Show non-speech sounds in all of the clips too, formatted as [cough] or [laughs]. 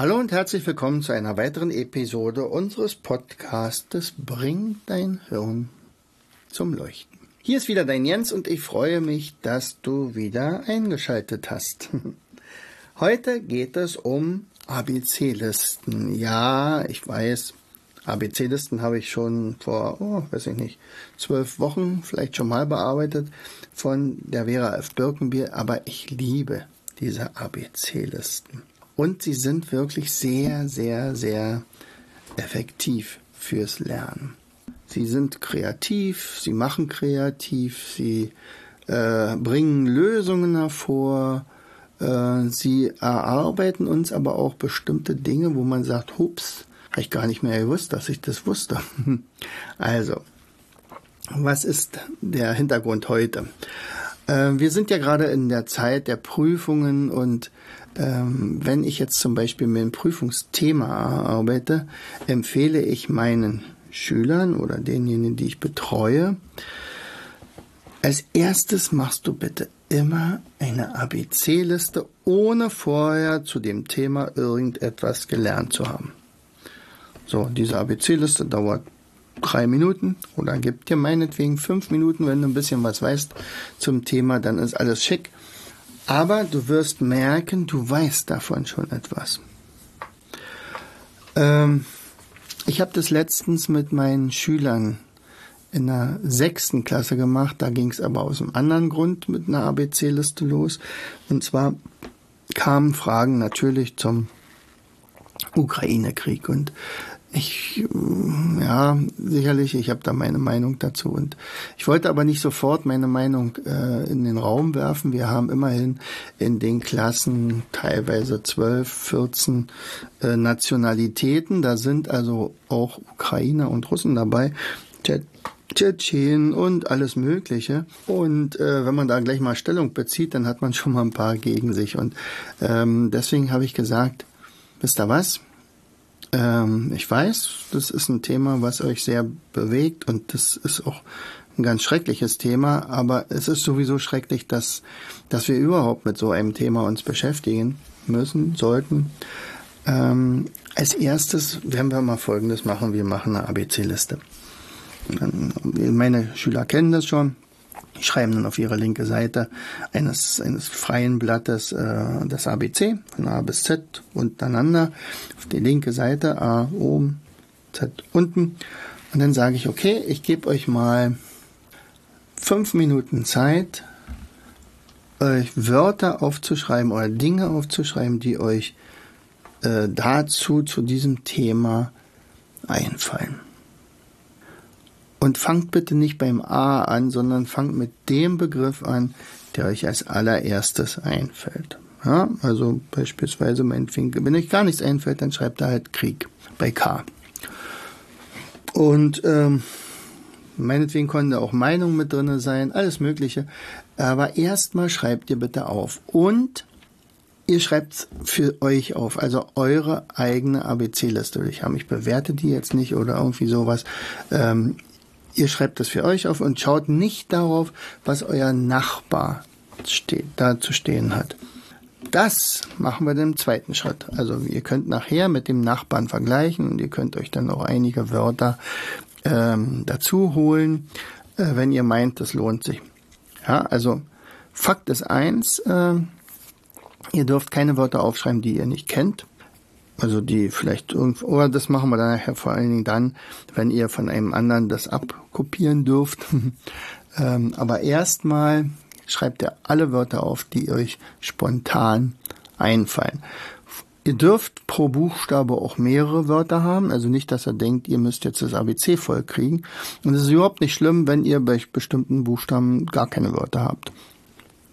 Hallo und herzlich willkommen zu einer weiteren Episode unseres Podcastes Bring dein Hirn zum Leuchten. Hier ist wieder dein Jens und ich freue mich, dass du wieder eingeschaltet hast. [laughs] Heute geht es um ABC-Listen. Ja, ich weiß, ABC-Listen habe ich schon vor, oh, weiß ich nicht, zwölf Wochen vielleicht schon mal bearbeitet von der Vera F. Birkenbier, aber ich liebe diese ABC-Listen. Und sie sind wirklich sehr, sehr, sehr effektiv fürs Lernen. Sie sind kreativ, sie machen kreativ, sie äh, bringen Lösungen hervor, äh, sie erarbeiten uns aber auch bestimmte Dinge, wo man sagt, hups, habe ich gar nicht mehr gewusst, dass ich das wusste. [laughs] also, was ist der Hintergrund heute? Äh, wir sind ja gerade in der Zeit der Prüfungen und ähm, wenn ich jetzt zum Beispiel mit einem Prüfungsthema arbeite, empfehle ich meinen Schülern oder denjenigen, die ich betreue, als erstes machst du bitte immer eine ABC-Liste, ohne vorher zu dem Thema irgendetwas gelernt zu haben. So, diese ABC-Liste dauert drei Minuten oder gibt dir meinetwegen fünf Minuten, wenn du ein bisschen was weißt zum Thema, dann ist alles schick. Aber du wirst merken, du weißt davon schon etwas. Ähm, ich habe das letztens mit meinen Schülern in der sechsten Klasse gemacht. Da ging es aber aus einem anderen Grund mit einer ABC-Liste los. Und zwar kamen Fragen natürlich zum Ukraine-Krieg. Und ich, mm, ja, sicherlich, ich habe da meine Meinung dazu. Und ich wollte aber nicht sofort meine Meinung äh, in den Raum werfen. Wir haben immerhin in den Klassen teilweise 12, 14 äh, Nationalitäten. Da sind also auch Ukrainer und Russen dabei. Tschetschen und alles Mögliche. Und äh, wenn man da gleich mal Stellung bezieht, dann hat man schon mal ein paar gegen sich. Und ähm, deswegen habe ich gesagt, wisst ihr was? Ähm, ich weiß, das ist ein Thema, was euch sehr bewegt und das ist auch ein ganz schreckliches Thema, aber es ist sowieso schrecklich, dass, dass wir überhaupt mit so einem Thema uns beschäftigen müssen, sollten. Ähm, als erstes werden wir mal Folgendes machen. Wir machen eine ABC-Liste. Meine Schüler kennen das schon schreiben dann auf ihre linke Seite eines, eines freien Blattes äh, das ABC von A bis Z untereinander. Auf die linke Seite A oben, Z unten. Und dann sage ich, okay, ich gebe euch mal fünf Minuten Zeit, euch Wörter aufzuschreiben oder Dinge aufzuschreiben, die euch äh, dazu, zu diesem Thema einfallen. Und fangt bitte nicht beim A an, sondern fangt mit dem Begriff an, der euch als allererstes einfällt. Ja, also beispielsweise meinetwegen, wenn euch gar nichts einfällt, dann schreibt da halt Krieg bei K. Und ähm, meinetwegen konnte auch Meinung mit drinne sein, alles Mögliche. Aber erstmal schreibt ihr bitte auf. Und ihr schreibt für euch auf, also eure eigene ABC-Liste. Ich habe mich bewerte die jetzt nicht oder irgendwie sowas. Ähm, Ihr schreibt das für euch auf und schaut nicht darauf, was euer Nachbar steht, da zu stehen hat. Das machen wir dann im zweiten Schritt. Also ihr könnt nachher mit dem Nachbarn vergleichen und ihr könnt euch dann auch einige Wörter ähm, dazu holen, äh, wenn ihr meint, das lohnt sich. Ja, also Fakt ist eins, äh, ihr dürft keine Wörter aufschreiben, die ihr nicht kennt. Also die vielleicht irgendwo, oder das machen wir dann nachher vor allen Dingen dann, wenn ihr von einem anderen das abkopieren dürft. [laughs] ähm, aber erstmal schreibt ihr alle Wörter auf, die euch spontan einfallen. Ihr dürft pro Buchstabe auch mehrere Wörter haben, also nicht, dass ihr denkt, ihr müsst jetzt das ABC voll kriegen. Und es ist überhaupt nicht schlimm, wenn ihr bei bestimmten Buchstaben gar keine Wörter habt.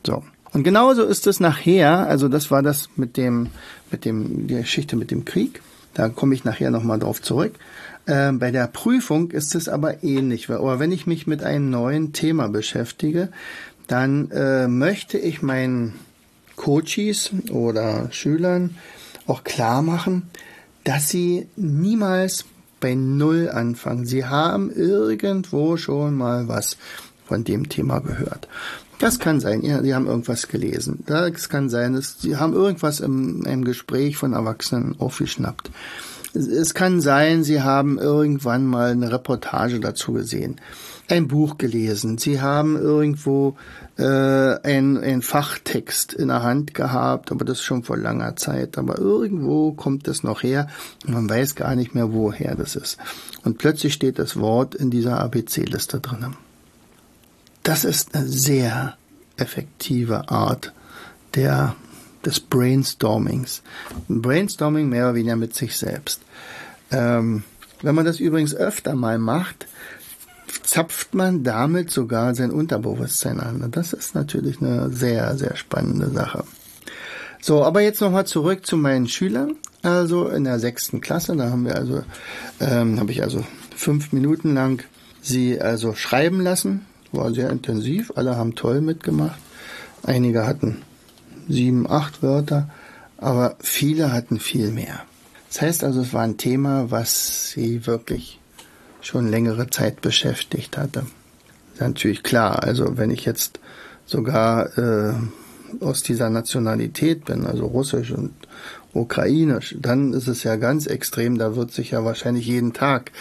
So. Und genauso ist es nachher, also das war das mit dem, mit dem, die Geschichte mit dem Krieg. Da komme ich nachher nochmal drauf zurück. Äh, bei der Prüfung ist es aber ähnlich. Aber wenn ich mich mit einem neuen Thema beschäftige, dann äh, möchte ich meinen Coaches oder Schülern auch klar machen, dass sie niemals bei Null anfangen. Sie haben irgendwo schon mal was von dem Thema gehört. Das kann sein, ja, Sie haben irgendwas gelesen. Das kann sein, dass Sie haben irgendwas im, im Gespräch von Erwachsenen aufgeschnappt. Es kann sein, Sie haben irgendwann mal eine Reportage dazu gesehen, ein Buch gelesen, Sie haben irgendwo äh, ein, ein Fachtext in der Hand gehabt, aber das schon vor langer Zeit. Aber irgendwo kommt es noch her und man weiß gar nicht mehr, woher das ist. Und plötzlich steht das Wort in dieser ABC-Liste drinnen. Das ist eine sehr effektive Art der, des Brainstormings. Brainstorming mehr oder weniger mit sich selbst. Ähm, wenn man das übrigens öfter mal macht, zapft man damit sogar sein Unterbewusstsein an. Und das ist natürlich eine sehr, sehr spannende Sache. So, aber jetzt nochmal zurück zu meinen Schülern. Also in der sechsten Klasse, da haben wir also, ähm, habe ich also fünf Minuten lang sie also schreiben lassen war sehr intensiv, alle haben toll mitgemacht. Einige hatten sieben, acht Wörter, aber viele hatten viel mehr. Das heißt also, es war ein Thema, was sie wirklich schon längere Zeit beschäftigt hatte. Ist natürlich klar, also wenn ich jetzt sogar äh, aus dieser Nationalität bin, also russisch und ukrainisch, dann ist es ja ganz extrem, da wird sich ja wahrscheinlich jeden Tag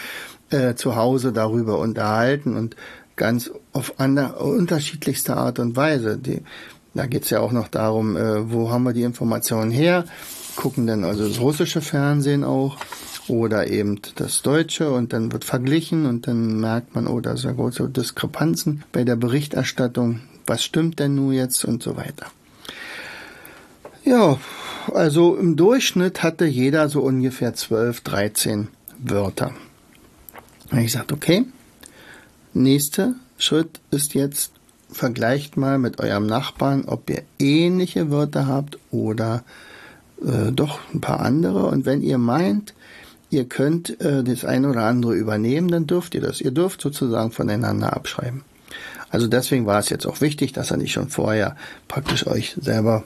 äh, zu Hause darüber unterhalten und ganz auf andere, unterschiedlichste Art und Weise. Die, da geht's ja auch noch darum, äh, wo haben wir die Informationen her? Gucken dann also das russische Fernsehen auch oder eben das Deutsche und dann wird verglichen und dann merkt man, oh, da sind große Diskrepanzen bei der Berichterstattung. Was stimmt denn nun jetzt und so weiter. Ja, also im Durchschnitt hatte jeder so ungefähr 12, 13 Wörter. Und ich sagte, okay, Nächster Schritt ist jetzt, vergleicht mal mit eurem Nachbarn, ob ihr ähnliche Wörter habt oder äh, doch ein paar andere. Und wenn ihr meint, ihr könnt äh, das eine oder andere übernehmen, dann dürft ihr das. Ihr dürft sozusagen voneinander abschreiben. Also deswegen war es jetzt auch wichtig, dass er nicht schon vorher praktisch euch selber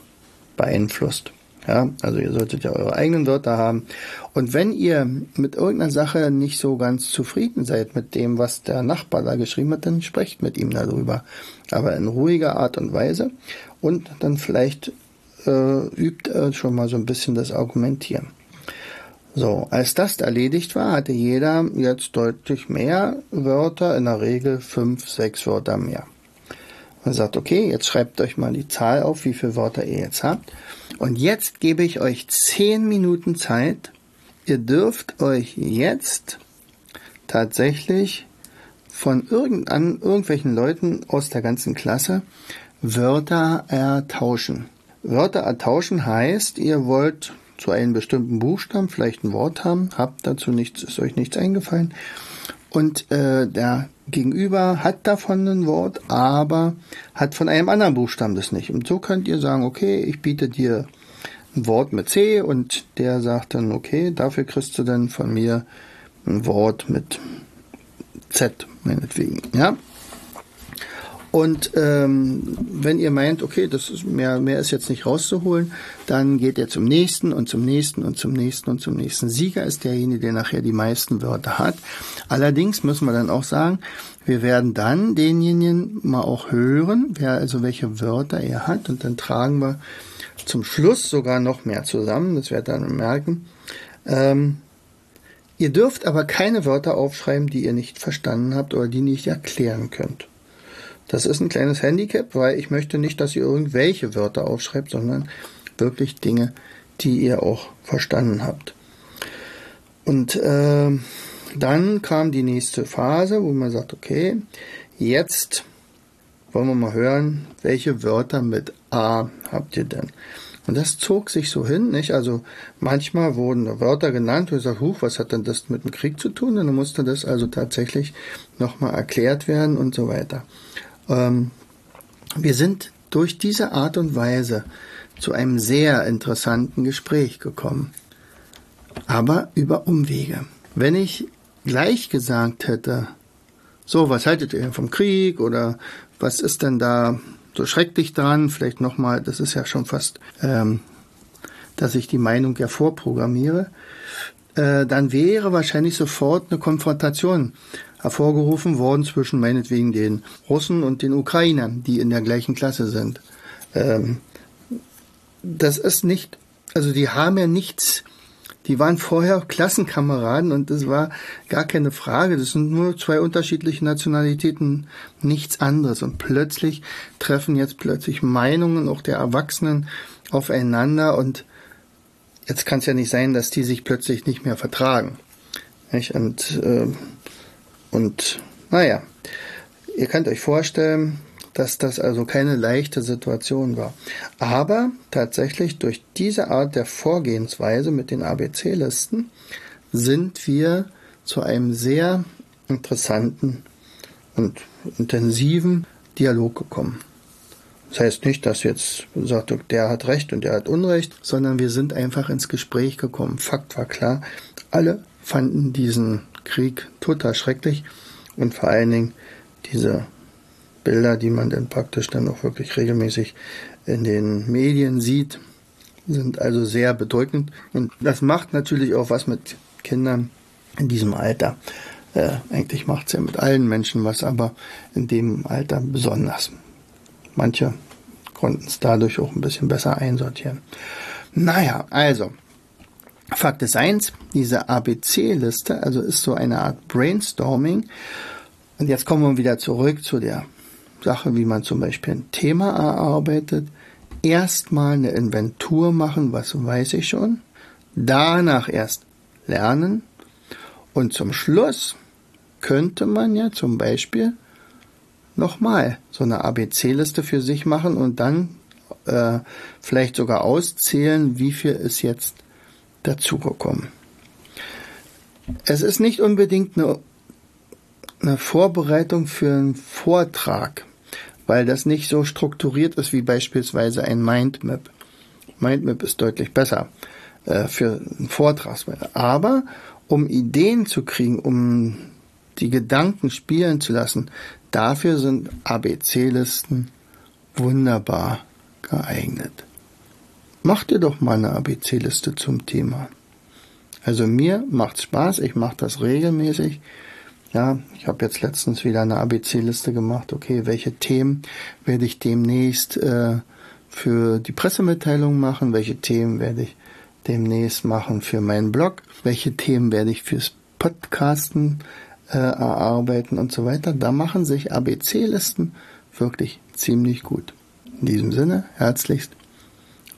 beeinflusst. Ja, also ihr solltet ja eure eigenen Wörter haben. Und wenn ihr mit irgendeiner Sache nicht so ganz zufrieden seid mit dem, was der Nachbar da geschrieben hat, dann sprecht mit ihm darüber. Aber in ruhiger Art und Weise. Und dann vielleicht äh, übt äh, schon mal so ein bisschen das Argumentieren. So, als das erledigt war, hatte jeder jetzt deutlich mehr Wörter, in der Regel fünf, sechs Wörter mehr. Man sagt, okay, jetzt schreibt euch mal die Zahl auf, wie viele Wörter ihr jetzt habt. Und jetzt gebe ich euch zehn Minuten Zeit. Ihr dürft euch jetzt tatsächlich von irgendein, irgendwelchen Leuten aus der ganzen Klasse Wörter ertauschen. Wörter ertauschen heißt, ihr wollt zu einem bestimmten Buchstaben vielleicht ein Wort haben, habt dazu nichts, ist euch nichts eingefallen. Und äh, der Gegenüber hat davon ein Wort, aber hat von einem anderen Buchstaben das nicht. Und so könnt ihr sagen, okay, ich biete dir ein Wort mit C und der sagt dann, okay, dafür kriegst du dann von mir ein Wort mit Z, meinetwegen, ja. Und ähm, wenn ihr meint, okay, das ist mehr, mehr ist jetzt nicht rauszuholen, dann geht ihr zum nächsten und zum nächsten und zum nächsten und zum nächsten. Sieger ist derjenige, der nachher die meisten Wörter hat. Allerdings müssen wir dann auch sagen, wir werden dann denjenigen mal auch hören, wer also welche Wörter er hat, und dann tragen wir zum Schluss sogar noch mehr zusammen. Das werdet ihr dann merken. Ähm, ihr dürft aber keine Wörter aufschreiben, die ihr nicht verstanden habt oder die nicht erklären könnt. Das ist ein kleines Handicap, weil ich möchte nicht, dass ihr irgendwelche Wörter aufschreibt, sondern wirklich Dinge, die ihr auch verstanden habt. Und äh, dann kam die nächste Phase, wo man sagt, okay, jetzt wollen wir mal hören, welche Wörter mit A habt ihr denn? Und das zog sich so hin, nicht? Also manchmal wurden Wörter genannt, wo ich sage, huch, was hat denn das mit dem Krieg zu tun? Und dann musste das also tatsächlich nochmal erklärt werden und so weiter. Ähm, wir sind durch diese Art und Weise zu einem sehr interessanten Gespräch gekommen. Aber über Umwege. Wenn ich gleich gesagt hätte, so, was haltet ihr vom Krieg oder was ist denn da so schrecklich dran? Vielleicht nochmal, das ist ja schon fast, ähm, dass ich die Meinung ja vorprogrammiere. Äh, dann wäre wahrscheinlich sofort eine Konfrontation hervorgerufen worden zwischen meinetwegen den Russen und den Ukrainern, die in der gleichen Klasse sind. Ähm, das ist nicht, also die haben ja nichts die waren vorher Klassenkameraden und das war gar keine Frage. Das sind nur zwei unterschiedliche Nationalitäten, nichts anderes. Und plötzlich treffen jetzt plötzlich Meinungen auch der Erwachsenen aufeinander und jetzt kann es ja nicht sein, dass die sich plötzlich nicht mehr vertragen. Nicht? Und, äh, und naja, ihr könnt euch vorstellen, dass das also keine leichte Situation war. Aber tatsächlich durch diese Art der Vorgehensweise mit den ABC-Listen sind wir zu einem sehr interessanten und intensiven Dialog gekommen. Das heißt nicht, dass jetzt sagt, der hat Recht und der hat Unrecht, sondern wir sind einfach ins Gespräch gekommen. Fakt war klar, alle fanden diesen Krieg total schrecklich und vor allen Dingen diese Bilder, die man dann praktisch dann auch wirklich regelmäßig in den Medien sieht, sind also sehr bedrückend. Und das macht natürlich auch was mit Kindern in diesem Alter. Äh, eigentlich macht es ja mit allen Menschen was, aber in dem Alter besonders. Manche konnten es dadurch auch ein bisschen besser einsortieren. Naja, also, Fakt ist eins, diese ABC-Liste, also ist so eine Art Brainstorming. Und jetzt kommen wir wieder zurück zu der Sache, wie man zum Beispiel ein Thema erarbeitet, erstmal eine Inventur machen, was weiß ich schon, danach erst lernen und zum Schluss könnte man ja zum Beispiel nochmal so eine ABC-Liste für sich machen und dann äh, vielleicht sogar auszählen, wie viel ist jetzt dazugekommen. Es ist nicht unbedingt eine, eine Vorbereitung für einen Vortrag weil das nicht so strukturiert ist wie beispielsweise ein Mindmap. Mindmap ist deutlich besser äh, für einen Vortrag. Aber um Ideen zu kriegen, um die Gedanken spielen zu lassen, dafür sind ABC-Listen wunderbar geeignet. Mach dir doch mal eine ABC-Liste zum Thema. Also mir macht's Spaß, ich mache das regelmäßig ja, ich habe jetzt letztens wieder eine ABC-Liste gemacht. Okay, welche Themen werde ich demnächst äh, für die Pressemitteilung machen? Welche Themen werde ich demnächst machen für meinen Blog? Welche Themen werde ich fürs Podcasten äh, erarbeiten und so weiter? Da machen sich ABC-Listen wirklich ziemlich gut. In diesem Sinne, herzlichst,